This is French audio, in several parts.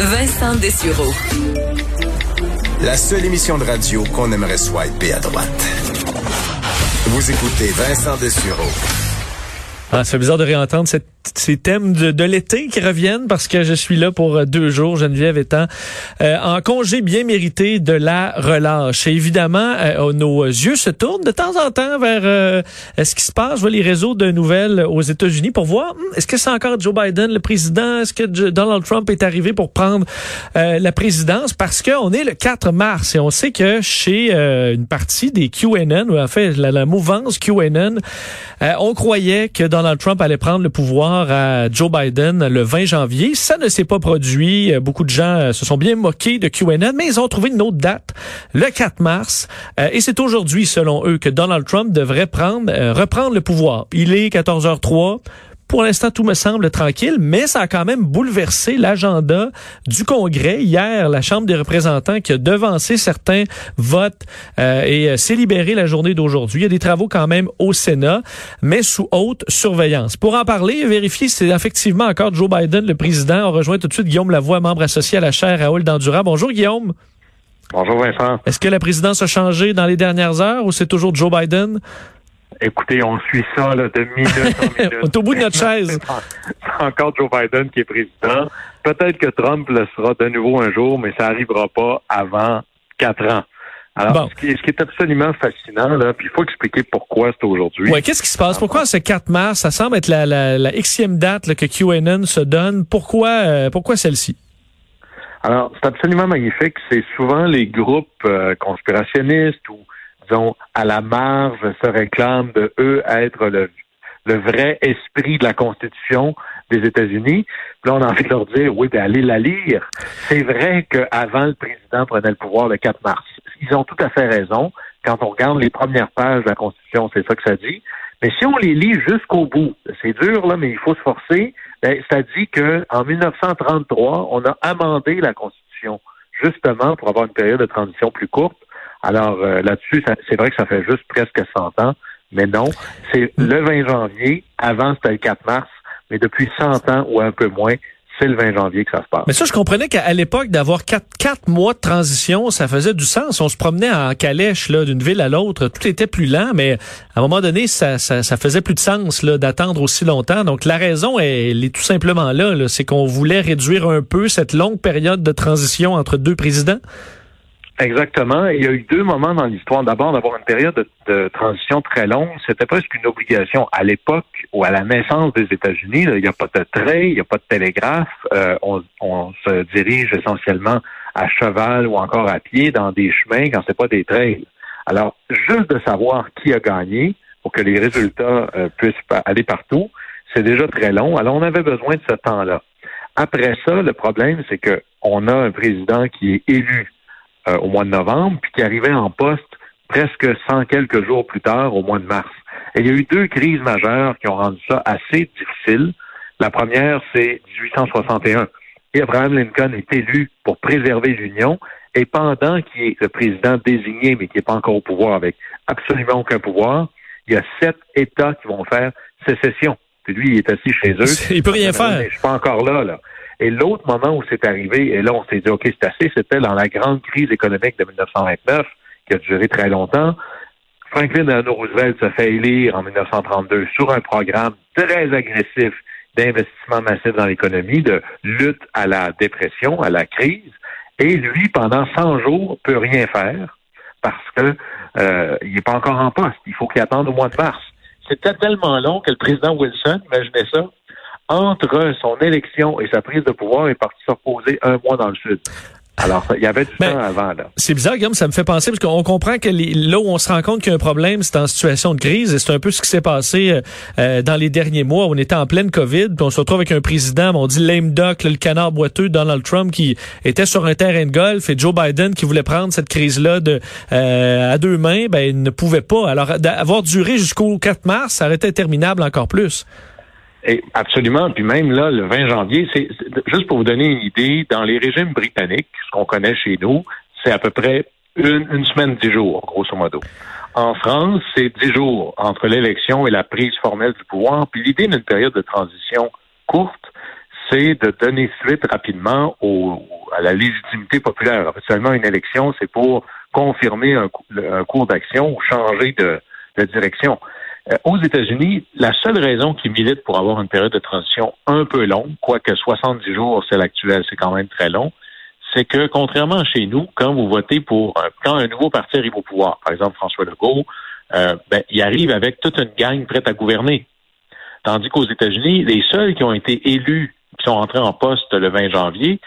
Vincent Dessureau. La seule émission de radio qu'on aimerait swiper à droite. Vous écoutez Vincent Dessureau. Ah, fait bizarre de réentendre cette ces thèmes de, l'été qui reviennent parce que je suis là pour euh, deux jours, Geneviève étant euh, en congé bien mérité de la relâche. Évidemment, euh, nos yeux se tournent de temps en temps vers ce qui se passe? Je vois les réseaux de nouvelles aux États-Unis pour voir hmm, est-ce que c'est encore Joe Biden le président, est-ce que Donald Trump est arrivé pour prendre la présidence? Parce qu'on est le 4 mars et on sait que chez une partie des QAnon, en fait la, la mouvance QAnon, on croyait que Donald Trump allait prendre le pouvoir à Joe Biden le 20 janvier. Ça ne s'est pas produit. Euh, beaucoup de gens euh, se sont bien moqués de QAnon, mais ils ont trouvé une autre date, le 4 mars. Euh, et c'est aujourd'hui, selon eux, que Donald Trump devrait prendre, reprendre le pouvoir. Il est 14h03. Pour l'instant, tout me semble tranquille, mais ça a quand même bouleversé l'agenda du Congrès. Hier, la Chambre des représentants qui a devancé certains votes euh, et euh, s'est libérée la journée d'aujourd'hui. Il y a des travaux quand même au Sénat, mais sous haute surveillance. Pour en parler et vérifier si c'est effectivement encore Joe Biden le président, on rejoint tout de suite Guillaume Lavoie, membre associé à la chaire Raoul Dandura. Bonjour Guillaume. Bonjour Vincent. Est-ce que la présidence a changé dans les dernières heures ou c'est toujours Joe Biden? Écoutez, on suit ça là, de minute en minute. on est au bout de notre chaise. C'est encore Joe Biden qui est président. Peut-être que Trump le sera de nouveau un jour, mais ça n'arrivera pas avant quatre ans. Alors, ce, qui est, absolument fascinant, là, puis il faut expliquer pourquoi c'est aujourd'hui. Ouais, qu'est-ce qui se passe? Pourquoi ce 4 mars? Ça semble être la, la, la xème date que QAnon se donne? Pourquoi, euh, pourquoi celle-ci? Alors, c'est absolument magnifique. C'est souvent les groupes euh, conspirationnistes ou disons, à la marge, se réclament de eux être le, le vrai esprit de la Constitution des États-Unis. Là, on a envie de leur dire, oui, ben allez la lire. C'est vrai qu'avant, le président prenait le pouvoir le 4 mars. Ils ont tout à fait raison. Quand on regarde les premières pages de la Constitution, c'est ça que ça dit. Mais si on les lit jusqu'au bout, c'est dur, là, mais il faut se forcer. Ben, ça dit qu'en 1933, on a amendé la Constitution, justement pour avoir une période de transition plus courte. Alors euh, là-dessus, c'est vrai que ça fait juste presque 100 ans, mais non, c'est le 20 janvier, avant c'était le 4 mars, mais depuis 100 ans ou un peu moins, c'est le 20 janvier que ça se passe. Mais ça, je comprenais qu'à l'époque, d'avoir quatre, quatre mois de transition, ça faisait du sens. On se promenait en calèche là d'une ville à l'autre, tout était plus lent, mais à un moment donné, ça, ça, ça faisait plus de sens là d'attendre aussi longtemps. Donc la raison, elle, est tout simplement là, là c'est qu'on voulait réduire un peu cette longue période de transition entre deux présidents. Exactement. Il y a eu deux moments dans l'histoire. D'abord, d'avoir une période de, transition très longue. C'était presque une obligation à l'époque ou à la naissance des États-Unis. Il n'y a pas de train, il n'y a pas de télégraphe. Euh, on, se dirige essentiellement à cheval ou encore à pied dans des chemins quand c'est pas des trails. Alors, juste de savoir qui a gagné pour que les résultats euh, puissent aller partout, c'est déjà très long. Alors, on avait besoin de ce temps-là. Après ça, le problème, c'est que on a un président qui est élu euh, au mois de novembre, puis qui arrivait en poste presque 100 quelques jours plus tard, au mois de mars. Et il y a eu deux crises majeures qui ont rendu ça assez difficile. La première, c'est 1861. Et Abraham Lincoln est élu pour préserver l'Union, et pendant qu'il est le président désigné, mais qui n'est pas encore au pouvoir avec absolument aucun pouvoir, il y a sept États qui vont faire sécession. Puis lui, il est assis chez eux. Il peut rien faire. Je suis pas encore là, là. Et l'autre moment où c'est arrivé, et là, on s'est dit, OK, c'est assez, c'était dans la grande crise économique de 1929, qui a duré très longtemps. Franklin Delano Roosevelt se fait élire en 1932 sur un programme très agressif d'investissement massif dans l'économie, de lutte à la dépression, à la crise. Et lui, pendant 100 jours, peut rien faire parce que euh, il n'est pas encore en poste. Il faut qu'il attende au mois de mars. C'était tellement long que le président Wilson, imaginez ça, entre son élection et sa prise de pouvoir, est parti se reposer un mois dans le sud. Alors, il y avait du ben, temps avant, là. C'est bizarre, Guillaume, ça me fait penser, parce qu'on comprend que là où on se rend compte qu'il y a un problème, c'est en situation de crise, et c'est un peu ce qui s'est passé euh, euh, dans les derniers mois. On était en pleine COVID, puis on se retrouve avec un président, on dit lame duck, le canard boiteux, Donald Trump, qui était sur un terrain de golf, et Joe Biden, qui voulait prendre cette crise-là de euh, à deux mains, ben, il ne pouvait pas. Alors, d'avoir duré jusqu'au 4 mars, ça aurait été interminable encore plus. Et absolument. Puis même là, le 20 janvier, c'est juste pour vous donner une idée, dans les régimes britanniques, ce qu'on connaît chez nous, c'est à peu près une, semaine, dix jours, grosso modo. En France, c'est dix jours entre l'élection et la prise formelle du pouvoir. Puis l'idée d'une période de transition courte, c'est de donner suite rapidement au, à la légitimité populaire. Habituellement, une élection, c'est pour confirmer un, cours d'action ou changer de, direction. Euh, aux États-Unis, la seule raison qui milite pour avoir une période de transition un peu longue, quoique 70 jours, c'est l'actuel, c'est quand même très long, c'est que contrairement à chez nous, quand vous votez pour quand un nouveau parti arrive au pouvoir, par exemple François Legault, euh, ben, il arrive avec toute une gang prête à gouverner. Tandis qu'aux États-Unis, les seuls qui ont été élus, qui sont entrés en poste le 20 janvier,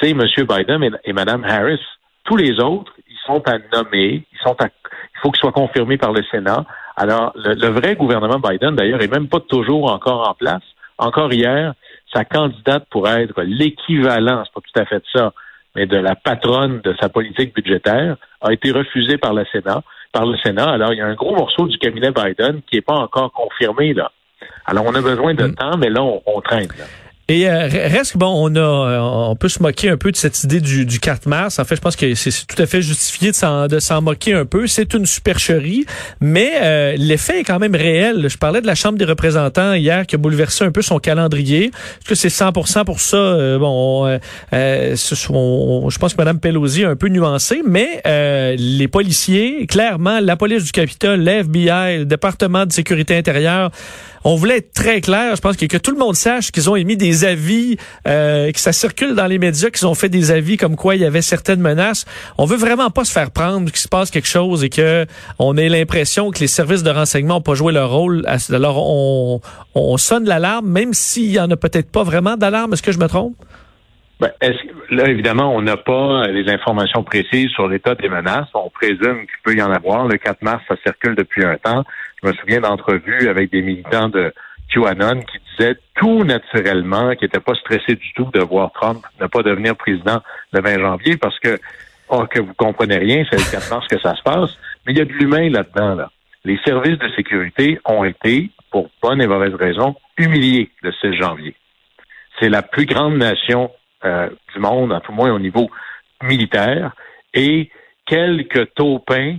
c'est M. Biden et, Mme Harris. Tous les autres, ils sont à nommer, ils sont à, il faut qu'ils soient confirmés par le Sénat. Alors, le, vrai gouvernement Biden, d'ailleurs, est même pas toujours encore en place. Encore hier, sa candidate pour être l'équivalent, c'est pas tout à fait ça, mais de la patronne de sa politique budgétaire, a été refusée par le Sénat. Par le Sénat. Alors, il y a un gros morceau du cabinet Biden qui n'est pas encore confirmé là. Alors, on a besoin de mm. temps, mais là, on, on traîne. Là. Et euh, reste bon, on a, euh, on peut se moquer un peu de cette idée du, du 4 mars. En fait, je pense que c'est tout à fait justifié de s'en, moquer un peu. C'est une supercherie, mais euh, l'effet est quand même réel. Je parlais de la Chambre des représentants hier qui a bouleversé un peu son calendrier. Est-ce que c'est 100% pour ça? bon, je pense que Mme Pelosi a un peu nuancé, mais les policiers, clairement, la police du Capitole, l'FBI, le département de sécurité intérieure, on voulait être très clair. Je pense que, tout le monde sache qu'ils ont émis des avis, euh, que ça circule dans les médias, qu'ils ont fait des avis comme quoi il y avait certaines menaces. On veut vraiment pas se faire prendre qu'il se passe quelque chose et que on ait l'impression que les services de renseignement n'ont pas joué leur rôle. Alors on, on sonne l'alarme, même s'il y en a peut-être pas vraiment d'alarme. Est-ce que je me trompe? Ben, là, évidemment, on n'a pas les informations précises sur l'état des menaces. On présume qu'il peut y en avoir. Le 4 mars, ça circule depuis un temps. Je me souviens d'entrevues avec des militants de QAnon qui disaient tout naturellement, qui n'étaient pas stressés du tout de voir Trump ne pas devenir président le 20 janvier parce que, oh, que vous comprenez rien, c'est le 4 mars que ça se passe. Mais il y a de l'humain là-dedans, là. Les services de sécurité ont été, pour bonne et mauvaise raison, humiliés le 6 janvier. C'est la plus grande nation euh, du monde, à tout moins au niveau militaire, et quelques taupins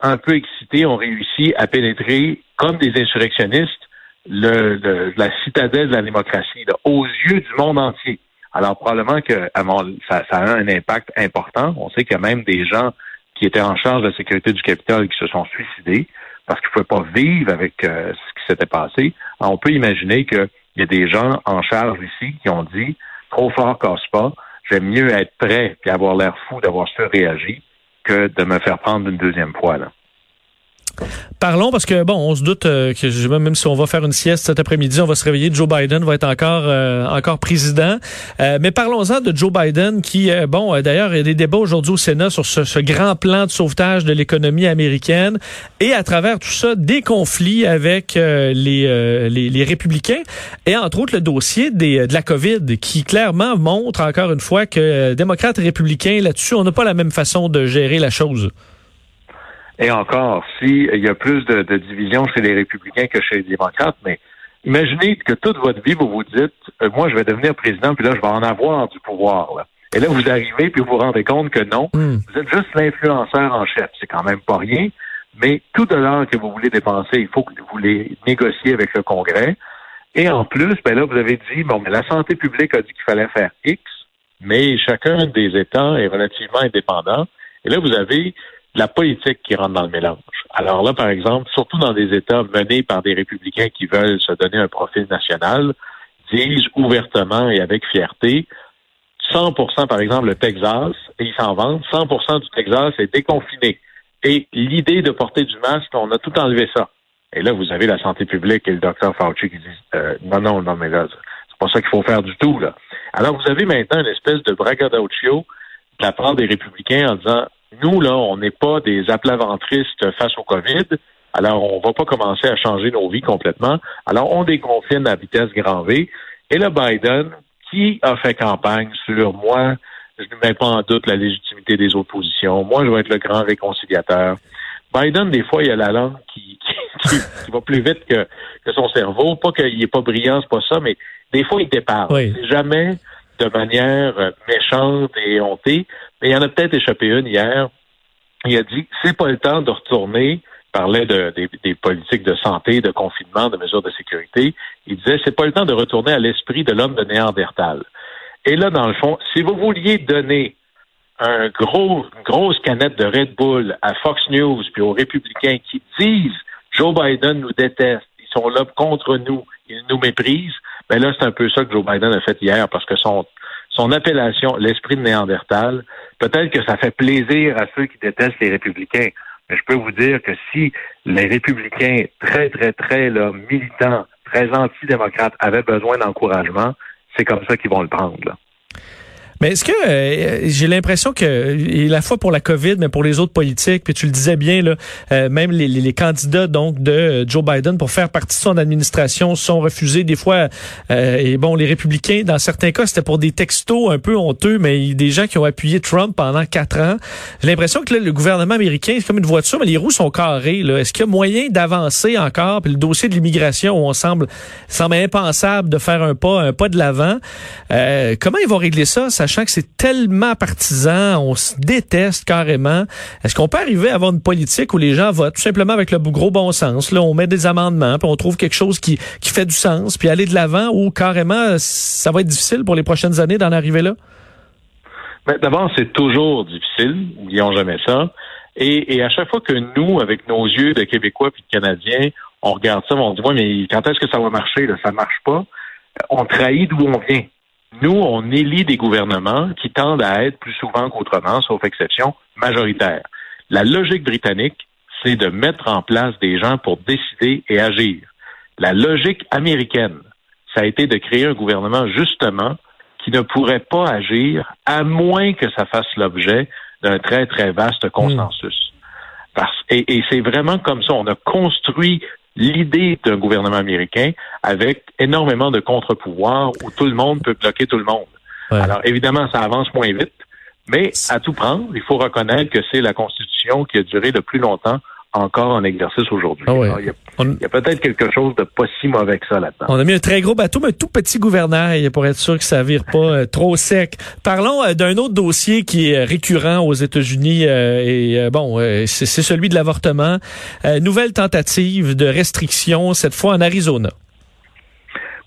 un peu excités ont réussi à pénétrer, comme des insurrectionnistes, le, la citadelle de la démocratie, aux yeux du monde entier. Alors probablement que ça, ça, a un impact important. On sait qu'il y a même des gens qui étaient en charge de la sécurité du Capitole qui se sont suicidés parce qu'ils ne pouvaient pas vivre avec euh, ce qui s'était passé. Alors, on peut imaginer qu'il y a des gens en charge ici qui ont dit trop fort casse pas. J'aime mieux être prêt et avoir l'air fou d'avoir surréagi que de me faire prendre une deuxième fois. Là. Parlons parce que bon, on se doute euh, que même si on va faire une sieste cet après-midi, on va se réveiller. Joe Biden va être encore euh, encore président. Euh, mais parlons-en de Joe Biden qui, bon, d'ailleurs, il y a des débats aujourd'hui au Sénat sur ce, grand plan de sauvetage de l'économie américaine et à travers tout ça, des conflits avec les, les, républicains et entre autres le dossier de la COVID qui clairement montre encore une fois que démocrates et républicains là-dessus, on n'a pas la même façon de gérer la chose. Et encore, s'il y a plus de, de divisions chez les républicains que chez les démocrates, mais imaginez que toute votre vie, vous vous dites, euh, moi, je vais devenir président, puis là, je vais en avoir du pouvoir. Là. Et là, vous arrivez, puis vous vous rendez compte que non, hmm. vous êtes juste l'influenceur en chef. C'est quand même pas rien, mais tout dollar que vous voulez dépenser, il faut que vous les négociez avec le Congrès. Et en plus, ben là, vous avez dit, bon, mais la santé publique a dit qu'il fallait faire X, mais chacun des États est relativement indépendant. Et là, vous avez la politique qui rentre dans le mélange. Alors là, par exemple, surtout dans des États menés par des républicains qui veulent se donner un profil national, disent ouvertement et avec fierté, 100% par exemple, le Texas, et ils s'en vantent, 100% du Texas est déconfiné. Et l'idée de porter du masque, on a tout enlevé ça. Et là, vous avez la santé publique et le docteur Fauci qui disent euh, non, non, non, mais là, c'est pas ça qu'il faut faire du tout. Là. Alors, vous avez maintenant une espèce de braggadocio de la part des républicains en disant nous, là, on n'est pas des aplaventristes face au COVID. Alors, on va pas commencer à changer nos vies complètement. Alors, on déconfine à vitesse grand V. Et le Biden, qui a fait campagne sur moi, je ne mets pas en doute la légitimité des oppositions. Moi, je vais être le grand réconciliateur. Biden, des fois, il a la langue qui, qui, va plus vite que, que son cerveau. Pas qu'il n'est pas brillant, c'est pas ça, mais des fois, il déparle. Jamais de manière euh, méchante et hontée. Mais il y en a peut-être échappé une hier. Il a dit c'est pas le temps de retourner parlait de, des, politiques de santé, de confinement, de mesures de sécurité. Il disait, c'est pas le temps de retourner à l'esprit de l'homme de Néandertal. Et là, dans le fond, si vous vouliez donner un gros, une grosse canette de Red Bull à Fox News puis aux républicains qui disent Joe Biden nous déteste, ils sont là contre nous, ils nous méprisent, ben là, c'est un peu ça que Joe Biden a fait hier parce que son, son appellation, l'esprit de Néandertal, peut-être que ça fait plaisir à ceux qui détestent les républicains. Mais je peux vous dire que si les républicains très, très, très là, militants, très antidémocrates avaient besoin d'encouragement, c'est comme ça qu'ils vont le prendre. Là. Mais est-ce que euh, j'ai l'impression que et la fois pour la COVID, mais pour les autres politiques, puis tu le disais bien là, euh, même les, les, candidats donc de Joe Biden pour faire partie de son administration sont refusés des fois. Euh, et bon, les républicains dans certains cas c'était pour des textos un peu honteux, mais des gens qui ont appuyé Trump pendant quatre ans. J'ai l'impression que là, le gouvernement américain c'est comme une voiture, mais les roues sont carrées. Là. Est-ce qu'il y a moyen d'avancer encore? Puis le dossier de l'immigration, où on semble semble impensable de faire un pas un pas de l'avant. comment ils vont régler ça sachant que c'est tellement partisan, on se déteste carrément. Est-ce qu'on peut arriver à avoir une politique où les gens votent tout simplement avec le gros bon sens? Là, on met des amendements, puis on trouve quelque chose qui, qui fait du sens, puis aller de l'avant ou carrément ça va être difficile pour les prochaines années d'en arriver là? Ben, d'abord, c'est toujours difficile, n'oublions jamais ça. Et, à chaque fois que nous, avec nos yeux de Québécois puis de Canadiens, on regarde ça, on dit, ouais, mais quand est-ce que ça va marcher? Là? Ça marche pas. On trahit d'où on vient. Nous, on élit des gouvernements qui tendent à être plus souvent qu'autrement, sauf exception, majoritaires. La logique britannique, c'est de mettre en place des gens pour décider et agir. La logique américaine, ça a été de créer un gouvernement justement qui ne pourrait pas agir à moins que ça fasse l'objet d'un très, très vaste consensus. Parce, et c'est vraiment comme ça. On a construit l'idée d'un gouvernement américain avec énormément de contre-pouvoirs où tout le monde peut bloquer tout le monde. Alors évidemment, ça avance moins vite, mais à tout prendre, il faut reconnaître que c'est la Constitution qui a duré le plus longtemps encore en exercice aujourd'hui. Ah il y a, peut-être quelque chose de pas si mauvais que ça là-dedans. On a mis un très gros bateau, mais un tout petit gouvernail pour être sûr que ça vire pas euh, trop sec. Parlons euh, d'un autre dossier qui est récurrent aux États-Unis euh, et bon, c'est celui de l'avortement. nouvelle tentative de restriction cette fois en Arizona.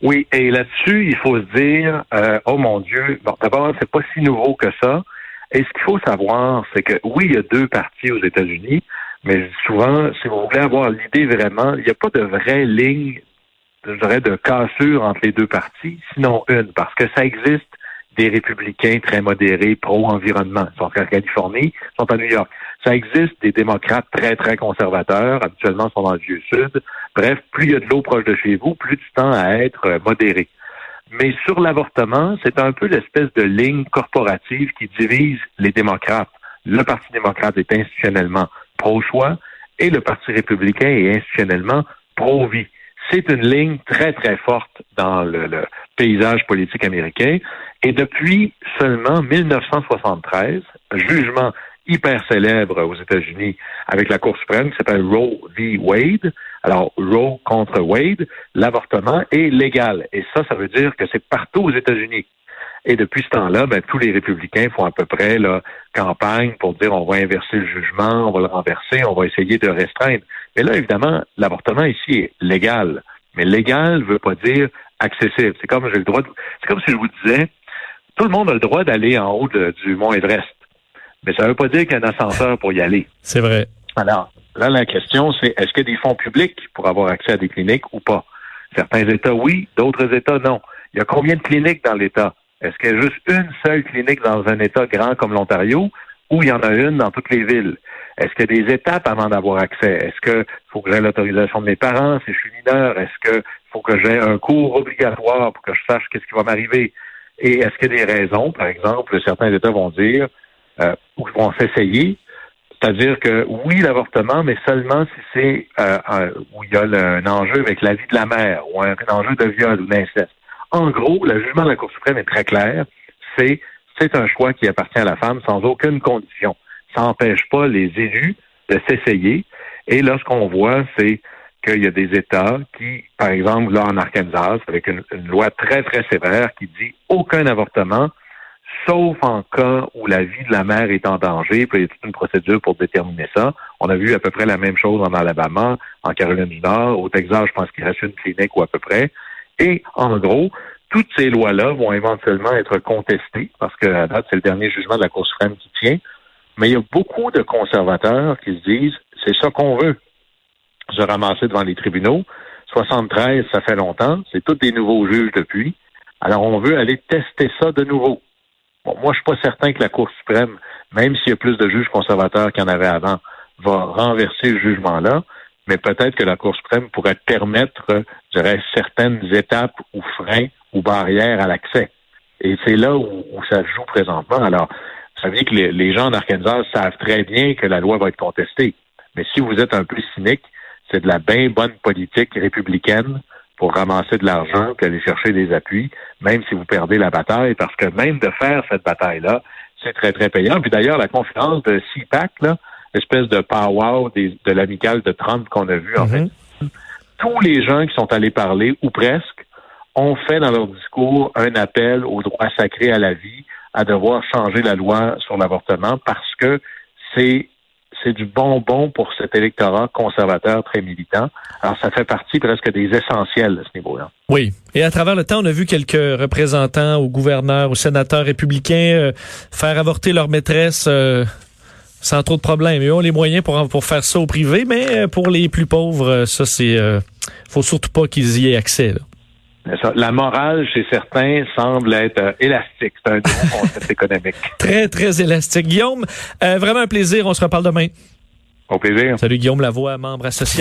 Oui, et là-dessus, il faut se dire, oh mon Dieu, bon, d'abord, c'est pas si nouveau que ça. Et ce qu'il faut savoir, c'est que oui, il y a deux partis aux États-Unis. Mais souvent, si vous voulez avoir l'idée vraiment, il n'y a pas de vraie ligne, je dirais, de cassure entre les deux partis, sinon une, parce que ça existe des républicains très modérés, pro-environnement. Ils sont en Californie, ils sont à New York. Ça existe des démocrates très, très conservateurs, habituellement ils sont dans le Vieux-Sud. Bref, plus il y a de l'eau proche de chez vous, plus tu tends à être euh, modéré. Mais sur l'avortement, c'est un peu l'espèce de ligne corporative qui divise les démocrates. Le Parti démocrate est institutionnellement pro-choix et le Parti républicain est institutionnellement pro-vie. C'est une ligne très, très forte dans le, paysage politique américain. Et depuis seulement 1973, jugement hyper célèbre aux États-Unis avec la Cour suprême qui s'appelle Roe v. Wade. Alors, Roe contre Wade, l'avortement est légal. Et ça, ça veut dire que c'est partout aux États-Unis. Et depuis ce temps-là, ben, tous les républicains font à peu près la campagne pour dire on va inverser le jugement, on va le renverser, on va essayer de restreindre. Mais là, évidemment, l'avortement ici est légal. Mais légal ne veut pas dire accessible. C'est comme j'ai le droit c'est comme si je vous disais tout le monde a le droit d'aller en haut du mont Everest. Mais ça ne veut pas dire qu'il y a un ascenseur pour y aller. C'est vrai. Alors, là, la question, c'est est-ce qu'il y a des fonds publics pour avoir accès à des cliniques ou pas? Certains États, oui, d'autres États, non. Il y a combien de cliniques dans l'État? Est-ce qu'il y a juste une seule clinique dans un État grand comme l'Ontario ou il y en a une dans toutes les villes? Est-ce qu'il y a des étapes avant d'avoir accès? Est-ce qu'il faut que j'ai l'autorisation de mes parents si je suis mineur? Est-ce qu'il faut que j'ai un cours obligatoire pour que je sache qu'est-ce qui va m'arriver? Et est-ce qu'il y a des raisons, par exemple, certains États vont dire, euh, ou vont s'essayer, c'est-à-dire que oui, l'avortement, mais seulement si c'est euh, où il y a un enjeu avec la vie de la mère ou un enjeu de viol ou d'inceste. En gros, le jugement de la Cour suprême est très clair. C'est c'est un choix qui appartient à la femme sans aucune condition. Ça n'empêche pas les élus de s'essayer. Et là, ce qu'on voit, c'est qu'il y a des États qui, par exemple, là en Arkansas, avec une, loi très, très sévère qui dit aucun avortement, sauf en cas où la vie de la mère est en danger, puis il y a toute une procédure pour déterminer ça. On a vu à peu près la même chose en Alabama, en Caroline du Nord, au Texas, je pense qu'il reste une clinique ou à peu près. Et en gros, toutes ces lois-là vont éventuellement être contestées, parce que à date, c'est le dernier jugement de la Cour suprême qui tient. Mais il y a beaucoup de conservateurs qui se disent, c'est ça qu'on veut. Se ramasser devant les tribunaux. 73, ça fait longtemps. C'est tous des nouveaux juges depuis. Alors, on veut aller tester ça de nouveau. Bon, moi, je suis pas certain que la Cour suprême, même s'il y a plus de juges conservateurs qu'il y en avait avant, va renverser ce jugement-là, mais peut-être que la Cour suprême pourrait permettre, je dirais, certaines étapes ou freins ou barrières à l'accès. Et c'est là où, ça joue présentement. Alors, vous savez que les, les gens en Arkansas savent très bien que la loi va être contestée. Mais si vous êtes un peu cynique, c'est de la bien bonne politique républicaine pour ramasser de l'argent puis aller chercher des appuis, même si vous perdez la bataille, parce que même de faire cette bataille-là, c'est très, très payant. Puis d'ailleurs, la conférence de CPAC, là, espèce de powwow de l'amicale de Trump qu'on a vu, en mhm. fait, tous les gens qui sont allés parler, ou presque, ont fait dans leur discours un appel au droit sacré à la vie, à devoir changer la loi sur l'avortement, parce que c'est c'est du bonbon pour cet électorat conservateur très militant. Alors, ça fait partie presque des essentiels de ce niveau-là. Oui. Et à travers le temps, on a vu quelques représentants aux gouverneurs, aux sénateurs républicains euh, faire avorter leur maîtresse euh, sans trop de problèmes. Ils ont les moyens pour, pour faire ça au privé, mais euh, pour les plus pauvres, ça, c'est... faut surtout pas qu'ils y aient accès. Là. La morale, chez certains, semble être euh, élastique. C'est un concept économique. Très, très élastique. Guillaume, euh, vraiment un plaisir. On se reparle demain. Au plaisir. Salut Guillaume Lavoie, membre associé.